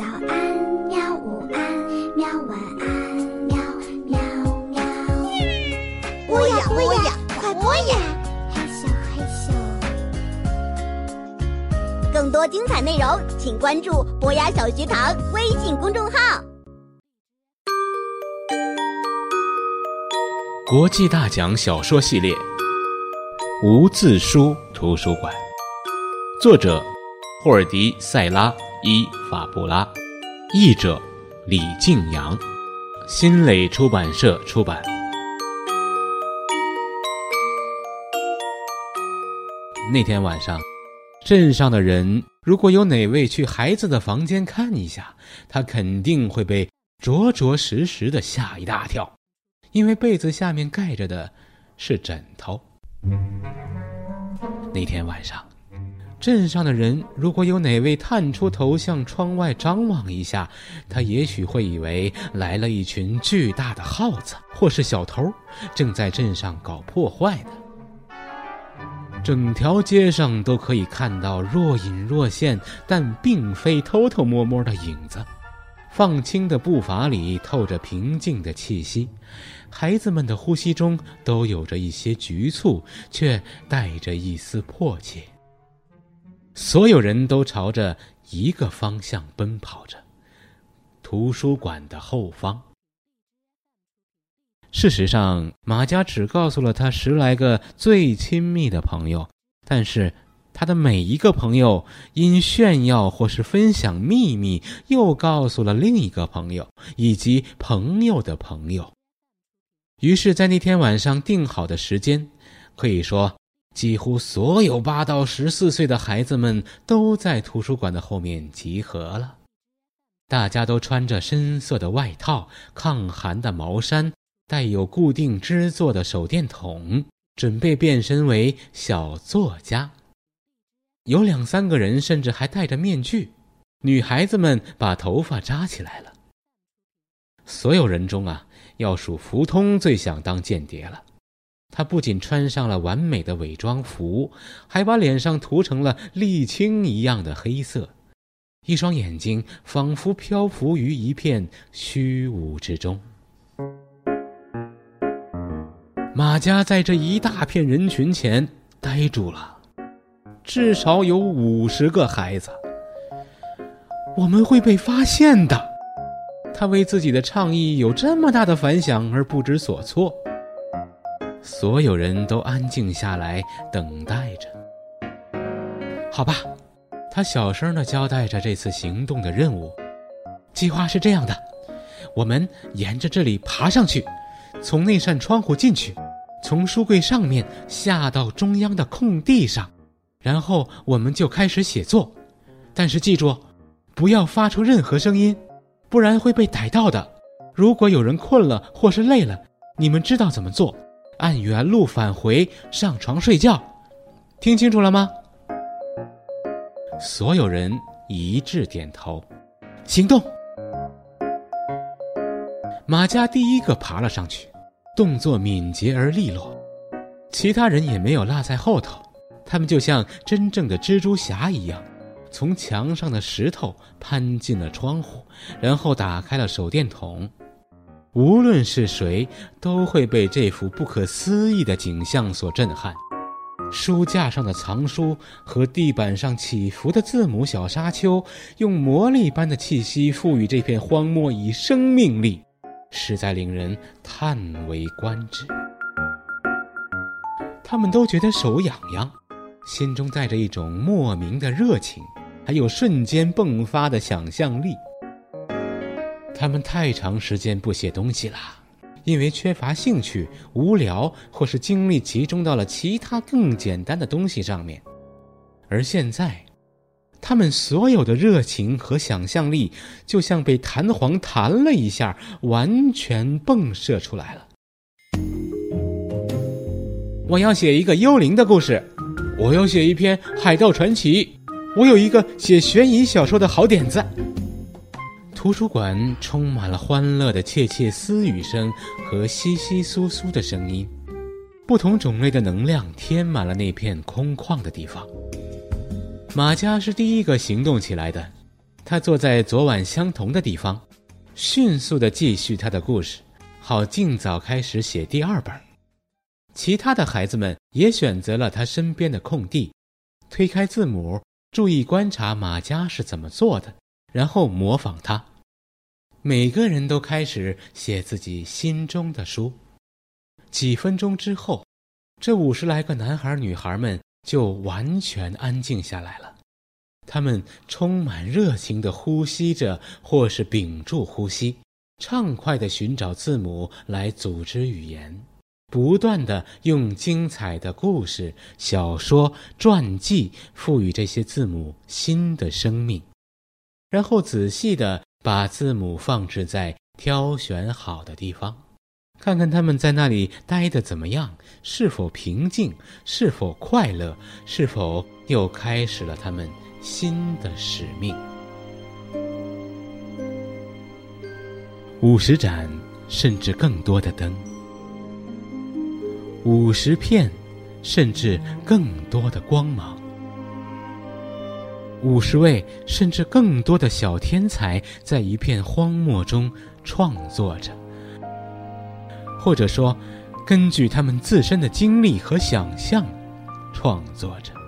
早安，喵！午安，喵！晚安，喵喵喵。播呀播呀，快播呀！嘿咻嘿咻。更多精彩内容，请关注博雅小学堂微信公众号。国际大奖小说系列《无字书图书馆》，作者霍尔迪·塞拉。伊法布拉，译者李静阳，新蕾出版社出版。那天晚上，镇上的人如果有哪位去孩子的房间看一下，他肯定会被着着实实的吓一大跳，因为被子下面盖着的是枕头。那天晚上。镇上的人，如果有哪位探出头向窗外张望一下，他也许会以为来了一群巨大的耗子，或是小偷，正在镇上搞破坏呢。整条街上都可以看到若隐若现，但并非偷偷摸摸的影子。放轻的步伐里透着平静的气息，孩子们的呼吸中都有着一些局促，却带着一丝迫切。所有人都朝着一个方向奔跑着，图书馆的后方。事实上，马家只告诉了他十来个最亲密的朋友，但是他的每一个朋友因炫耀或是分享秘密，又告诉了另一个朋友以及朋友的朋友。于是，在那天晚上定好的时间，可以说。几乎所有八到十四岁的孩子们都在图书馆的后面集合了。大家都穿着深色的外套、抗寒的毛衫、带有固定支座的手电筒，准备变身为小作家。有两三个人甚至还戴着面具。女孩子们把头发扎起来了。所有人中啊，要数福通最想当间谍了。他不仅穿上了完美的伪装服，还把脸上涂成了沥青一样的黑色，一双眼睛仿佛漂浮于一片虚无之中。马家在这一大片人群前呆住了，至少有五十个孩子。我们会被发现的。他为自己的倡议有这么大的反响而不知所措。所有人都安静下来，等待着。好吧，他小声地交代着这次行动的任务。计划是这样的：我们沿着这里爬上去，从那扇窗户进去，从书柜上面下到中央的空地上，然后我们就开始写作。但是记住，不要发出任何声音，不然会被逮到的。如果有人困了或是累了，你们知道怎么做。按原路返回，上床睡觉，听清楚了吗？所有人一致点头，行动。马家第一个爬了上去，动作敏捷而利落，其他人也没有落在后头。他们就像真正的蜘蛛侠一样，从墙上的石头攀进了窗户，然后打开了手电筒。无论是谁，都会被这幅不可思议的景象所震撼。书架上的藏书和地板上起伏的字母小沙丘，用魔力般的气息赋予这片荒漠以生命力，实在令人叹为观止。他们都觉得手痒痒，心中带着一种莫名的热情，还有瞬间迸发的想象力。他们太长时间不写东西了，因为缺乏兴趣、无聊，或是精力集中到了其他更简单的东西上面。而现在，他们所有的热情和想象力就像被弹簧弹了一下，完全迸射出来了。我要写一个幽灵的故事，我要写一篇海盗传奇，我有一个写悬疑小说的好点子。图书馆充满了欢乐的窃窃私语声和窸窸窣窣的声音，不同种类的能量填满了那片空旷的地方。马家是第一个行动起来的，他坐在昨晚相同的地方，迅速地继续他的故事，好尽早开始写第二本。其他的孩子们也选择了他身边的空地，推开字母，注意观察马甲是怎么做的，然后模仿他。每个人都开始写自己心中的书。几分钟之后，这五十来个男孩女孩们就完全安静下来了。他们充满热情地呼吸着，或是屏住呼吸，畅快地寻找字母来组织语言，不断地用精彩的故事、小说、传记赋予这些字母新的生命，然后仔细地把字母放置在挑选好的地方，看看他们在那里待的怎么样，是否平静，是否快乐，是否又开始了他们。新的使命，五十盏甚至更多的灯，五十片甚至更多的光芒，五十位甚至更多的小天才在一片荒漠中创作着，或者说，根据他们自身的经历和想象，创作着。